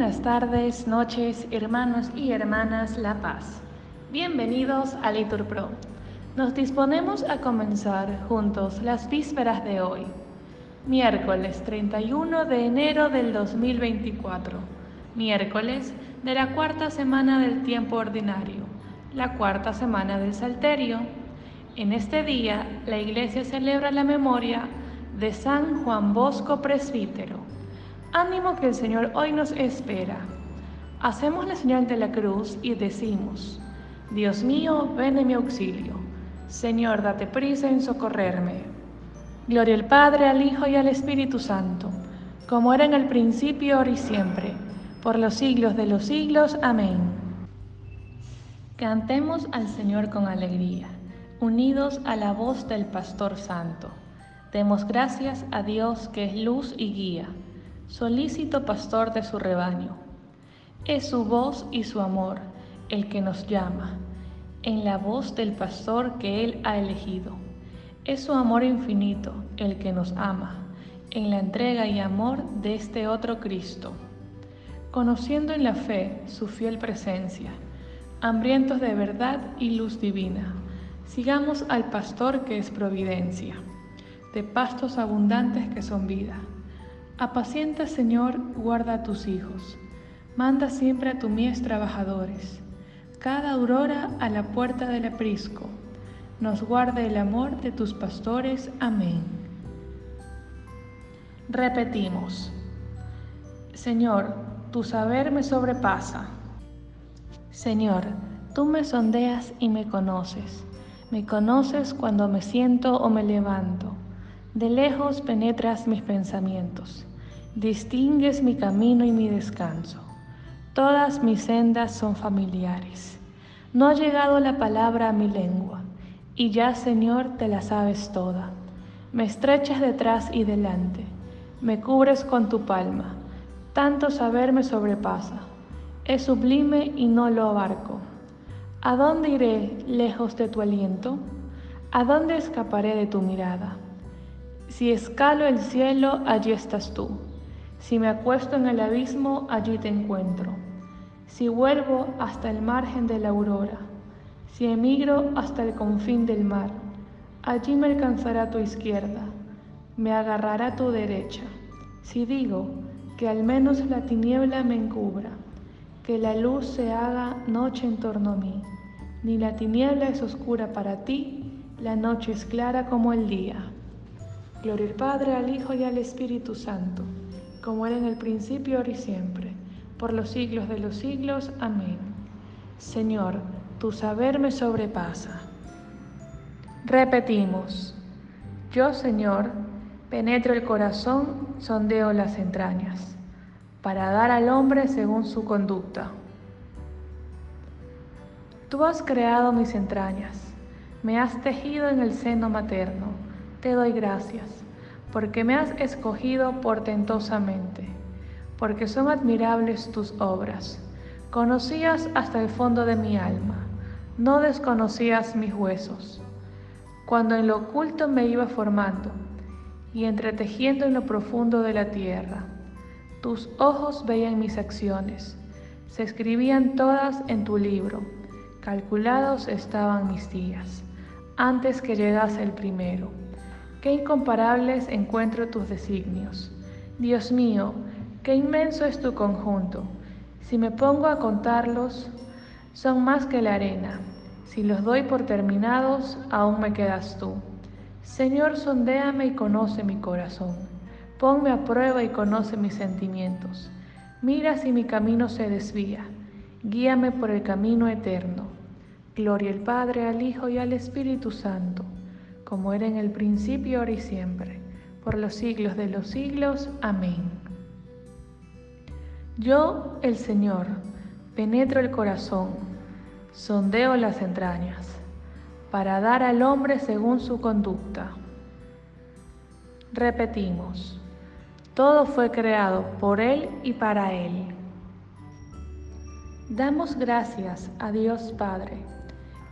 Buenas tardes, noches, hermanos y hermanas La Paz. Bienvenidos a Litur Pro. Nos disponemos a comenzar juntos las vísperas de hoy, miércoles 31 de enero del 2024, miércoles de la cuarta semana del tiempo ordinario, la cuarta semana del Salterio. En este día, la Iglesia celebra la memoria de San Juan Bosco Presbítero. Ánimo que el Señor hoy nos espera. Hacemos la señal de la cruz y decimos, Dios mío, ven en mi auxilio. Señor, date prisa en socorrerme. Gloria al Padre, al Hijo y al Espíritu Santo, como era en el principio, ahora y siempre, por los siglos de los siglos. Amén. Cantemos al Señor con alegría, unidos a la voz del Pastor Santo. Demos gracias a Dios que es luz y guía solícito pastor de su rebaño. Es su voz y su amor el que nos llama, en la voz del pastor que él ha elegido. Es su amor infinito el que nos ama, en la entrega y amor de este otro Cristo. Conociendo en la fe su fiel presencia, hambrientos de verdad y luz divina, sigamos al pastor que es providencia, de pastos abundantes que son vida Apacienta, Señor, guarda a tus hijos. Manda siempre a tu mies trabajadores. Cada aurora a la puerta del aprisco. Nos guarde el amor de tus pastores. Amén. Repetimos. Señor, tu saber me sobrepasa. Señor, tú me sondeas y me conoces. Me conoces cuando me siento o me levanto. De lejos penetras mis pensamientos distingues mi camino y mi descanso. Todas mis sendas son familiares. No ha llegado la palabra a mi lengua, y ya, Señor, te la sabes toda. Me estrechas detrás y delante, me cubres con tu palma. Tanto saber me sobrepasa. Es sublime y no lo abarco. ¿A dónde iré lejos de tu aliento? ¿A dónde escaparé de tu mirada? Si escalo el cielo, allí estás tú. Si me acuesto en el abismo, allí te encuentro. Si vuelvo hasta el margen de la aurora, si emigro hasta el confín del mar, allí me alcanzará tu izquierda, me agarrará tu derecha. Si digo que al menos la tiniebla me encubra, que la luz se haga noche en torno a mí, ni la tiniebla es oscura para ti, la noche es clara como el día. Gloria al Padre, al Hijo y al Espíritu Santo como era en el principio, ahora y siempre, por los siglos de los siglos. Amén. Señor, tu saber me sobrepasa. Repetimos, yo, Señor, penetro el corazón, sondeo las entrañas, para dar al hombre según su conducta. Tú has creado mis entrañas, me has tejido en el seno materno, te doy gracias porque me has escogido portentosamente, porque son admirables tus obras. Conocías hasta el fondo de mi alma, no desconocías mis huesos. Cuando en lo oculto me iba formando y entretejiendo en lo profundo de la tierra, tus ojos veían mis acciones, se escribían todas en tu libro, calculados estaban mis días, antes que llegase el primero Qué incomparables encuentro tus designios. Dios mío, qué inmenso es tu conjunto. Si me pongo a contarlos, son más que la arena. Si los doy por terminados, aún me quedas tú. Señor, sondéame y conoce mi corazón. Ponme a prueba y conoce mis sentimientos. Mira si mi camino se desvía. Guíame por el camino eterno. Gloria al Padre, al Hijo y al Espíritu Santo como era en el principio, ahora y siempre, por los siglos de los siglos. Amén. Yo, el Señor, penetro el corazón, sondeo las entrañas, para dar al hombre según su conducta. Repetimos, todo fue creado por Él y para Él. Damos gracias a Dios Padre,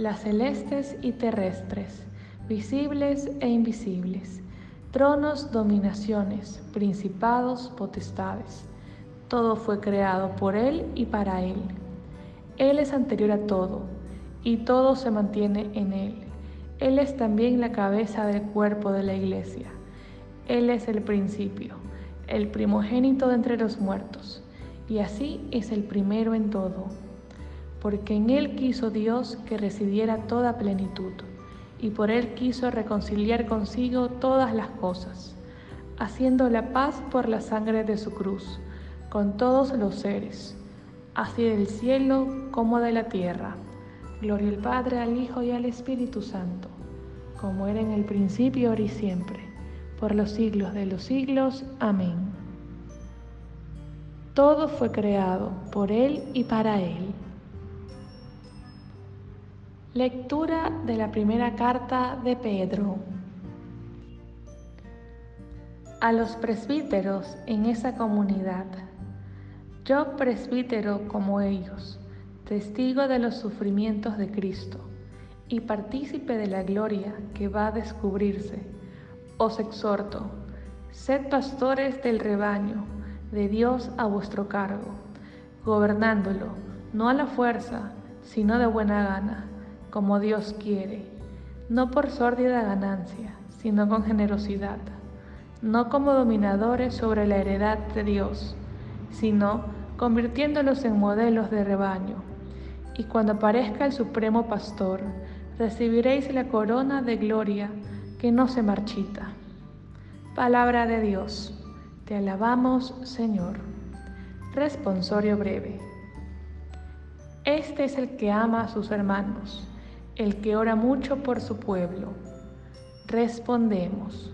las celestes y terrestres, visibles e invisibles, tronos, dominaciones, principados, potestades todo fue creado por Él y para Él. Él es anterior a todo, y todo se mantiene en Él. Él es también la cabeza del cuerpo de la iglesia. Él es el principio, el primogénito de entre los muertos, y así es el primero en todo, porque en Él quiso Dios que residiera toda plenitud, y por Él quiso reconciliar consigo todas las cosas, haciendo la paz por la sangre de su cruz con todos los seres, así del cielo como de la tierra. Gloria al Padre, al Hijo y al Espíritu Santo, como era en el principio, ahora y siempre, por los siglos de los siglos. Amén. Todo fue creado por Él y para Él. Lectura de la primera carta de Pedro. A los presbíteros en esa comunidad yo presbítero como ellos, testigo de los sufrimientos de Cristo y partícipe de la gloria que va a descubrirse, os exhorto, sed pastores del rebaño de Dios a vuestro cargo, gobernándolo, no a la fuerza, sino de buena gana, como Dios quiere, no por sórdida ganancia, sino con generosidad, no como dominadores sobre la heredad de Dios, sino convirtiéndolos en modelos de rebaño. Y cuando aparezca el Supremo Pastor, recibiréis la corona de gloria que no se marchita. Palabra de Dios. Te alabamos, Señor. Responsorio breve. Este es el que ama a sus hermanos, el que ora mucho por su pueblo. Respondemos.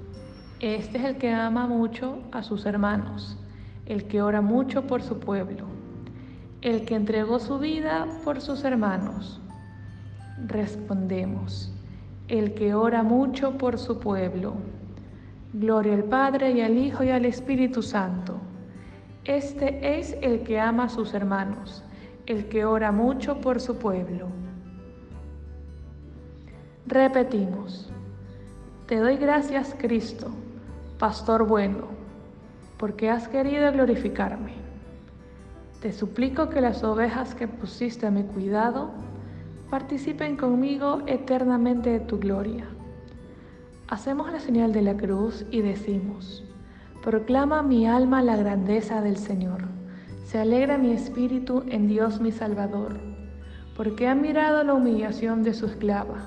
Este es el que ama mucho a sus hermanos el que ora mucho por su pueblo, el que entregó su vida por sus hermanos. Respondemos, el que ora mucho por su pueblo. Gloria al Padre y al Hijo y al Espíritu Santo. Este es el que ama a sus hermanos, el que ora mucho por su pueblo. Repetimos, te doy gracias Cristo, Pastor bueno porque has querido glorificarme. Te suplico que las ovejas que pusiste a mi cuidado participen conmigo eternamente de tu gloria. Hacemos la señal de la cruz y decimos, proclama mi alma la grandeza del Señor, se alegra mi espíritu en Dios mi Salvador, porque ha mirado la humillación de su esclava.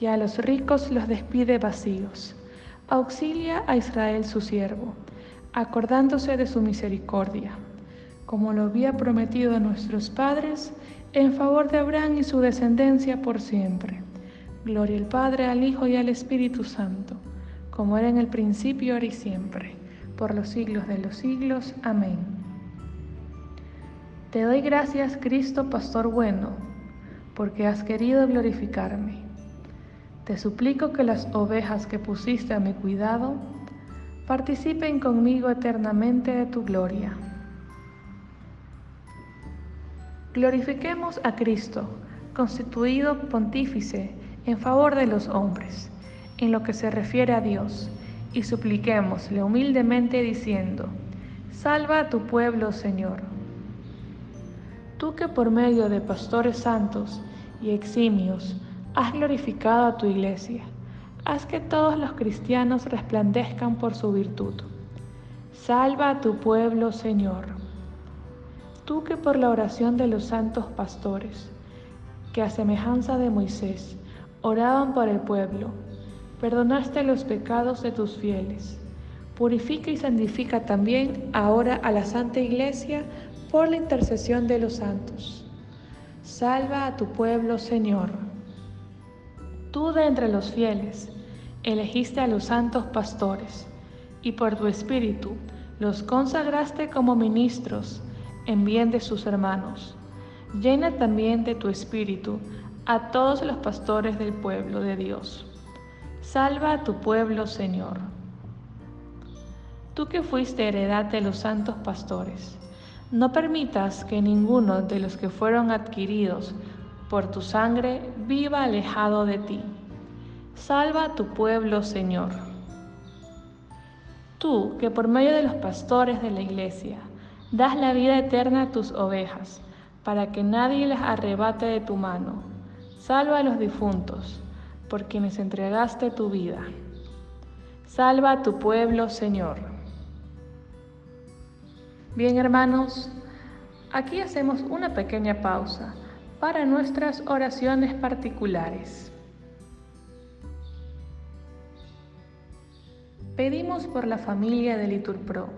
y a los ricos los despide vacíos. Auxilia a Israel su siervo acordándose de su misericordia, como lo había prometido a nuestros padres, en favor de Abraham y su descendencia por siempre. Gloria al Padre, al Hijo y al Espíritu Santo, como era en el principio, ahora y siempre, por los siglos de los siglos. Amén. Te doy gracias, Cristo, Pastor bueno, porque has querido glorificarme. Te suplico que las ovejas que pusiste a mi cuidado participen conmigo eternamente de tu gloria. Glorifiquemos a Cristo, constituido pontífice en favor de los hombres, en lo que se refiere a Dios, y supliquémosle humildemente diciendo, Salva a tu pueblo, Señor. Tú que por medio de pastores santos y eximios has glorificado a tu iglesia, haz que todos los cristianos resplandezcan por su virtud. Salva a tu pueblo, Señor. tú que por la oración de los santos pastores, que a semejanza de Moisés oraban por el pueblo, perdonaste los pecados de tus fieles. Purifica y santifica también ahora a la Santa Iglesia por la intercesión de los santos. Salva a tu pueblo, Señor. Tú de entre los fieles elegiste a los santos pastores y por tu espíritu los consagraste como ministros en bien de sus hermanos. Llena también de tu espíritu a todos los pastores del pueblo de Dios. Salva a tu pueblo, Señor. Tú que fuiste heredad de los santos pastores, no permitas que ninguno de los que fueron adquiridos por tu sangre viva alejado de ti. Salva a tu pueblo, Señor. Tú que por medio de los pastores de la iglesia das la vida eterna a tus ovejas, para que nadie las arrebate de tu mano. Salva a los difuntos, por quienes entregaste tu vida. Salva a tu pueblo, Señor. Bien, hermanos, aquí hacemos una pequeña pausa para nuestras oraciones particulares. Pedimos por la familia de Liturpro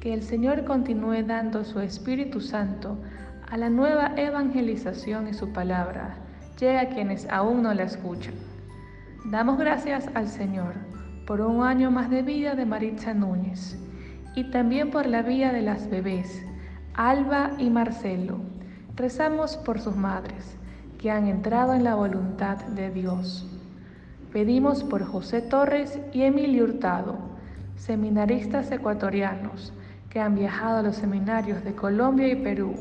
que el Señor continúe dando su Espíritu Santo a la nueva evangelización y su palabra llegue a quienes aún no la escuchan. Damos gracias al Señor por un año más de vida de Maritza Núñez y también por la vida de las bebés, Alba y Marcelo. Rezamos por sus madres, que han entrado en la voluntad de Dios. Pedimos por José Torres y Emilio Hurtado, seminaristas ecuatorianos que han viajado a los seminarios de Colombia y Perú.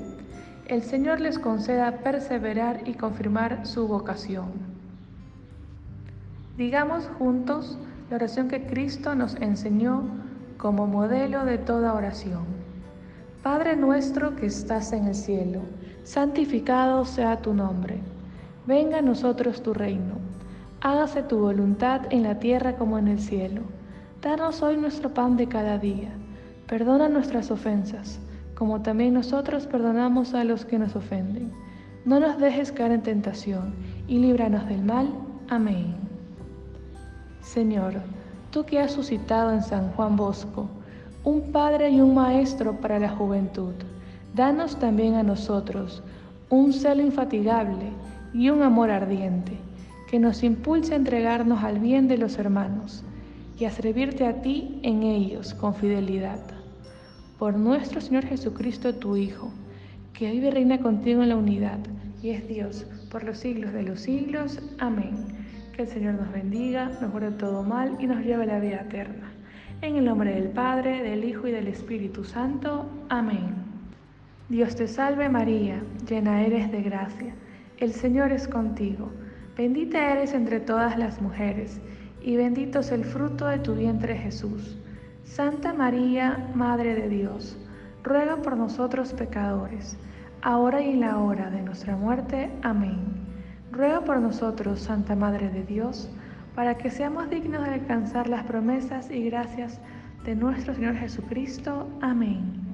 El Señor les conceda perseverar y confirmar su vocación. Digamos juntos la oración que Cristo nos enseñó como modelo de toda oración. Padre nuestro que estás en el cielo, santificado sea tu nombre. Venga a nosotros tu reino. Hágase tu voluntad en la tierra como en el cielo. Danos hoy nuestro pan de cada día Perdona nuestras ofensas, como también nosotros perdonamos a los que nos ofenden. No nos dejes caer en tentación, y líbranos del mal. Amén. Señor, tú que has suscitado en San Juan Bosco un Padre y un Maestro para la juventud, danos también a nosotros un celo infatigable y un amor ardiente, que nos impulse a entregarnos al bien de los hermanos y a servirte a ti en ellos con fidelidad por nuestro Señor Jesucristo, tu Hijo, que vive y reina contigo en la unidad y es Dios por los siglos de los siglos. Amén. Que el Señor nos bendiga, nos guarde todo mal y nos lleve a la vida eterna. En el nombre del Padre, del Hijo y del Espíritu Santo. Amén. Dios te salve María, llena eres de gracia. El Señor es contigo. Bendita eres entre todas las mujeres, y bendito es el fruto de tu vientre Jesús. Santa María, Madre de Dios, ruega por nosotros pecadores, ahora y en la hora de nuestra muerte. Amén. Ruega por nosotros, Santa Madre de Dios, para que seamos dignos de alcanzar las promesas y gracias de nuestro Señor Jesucristo. Amén.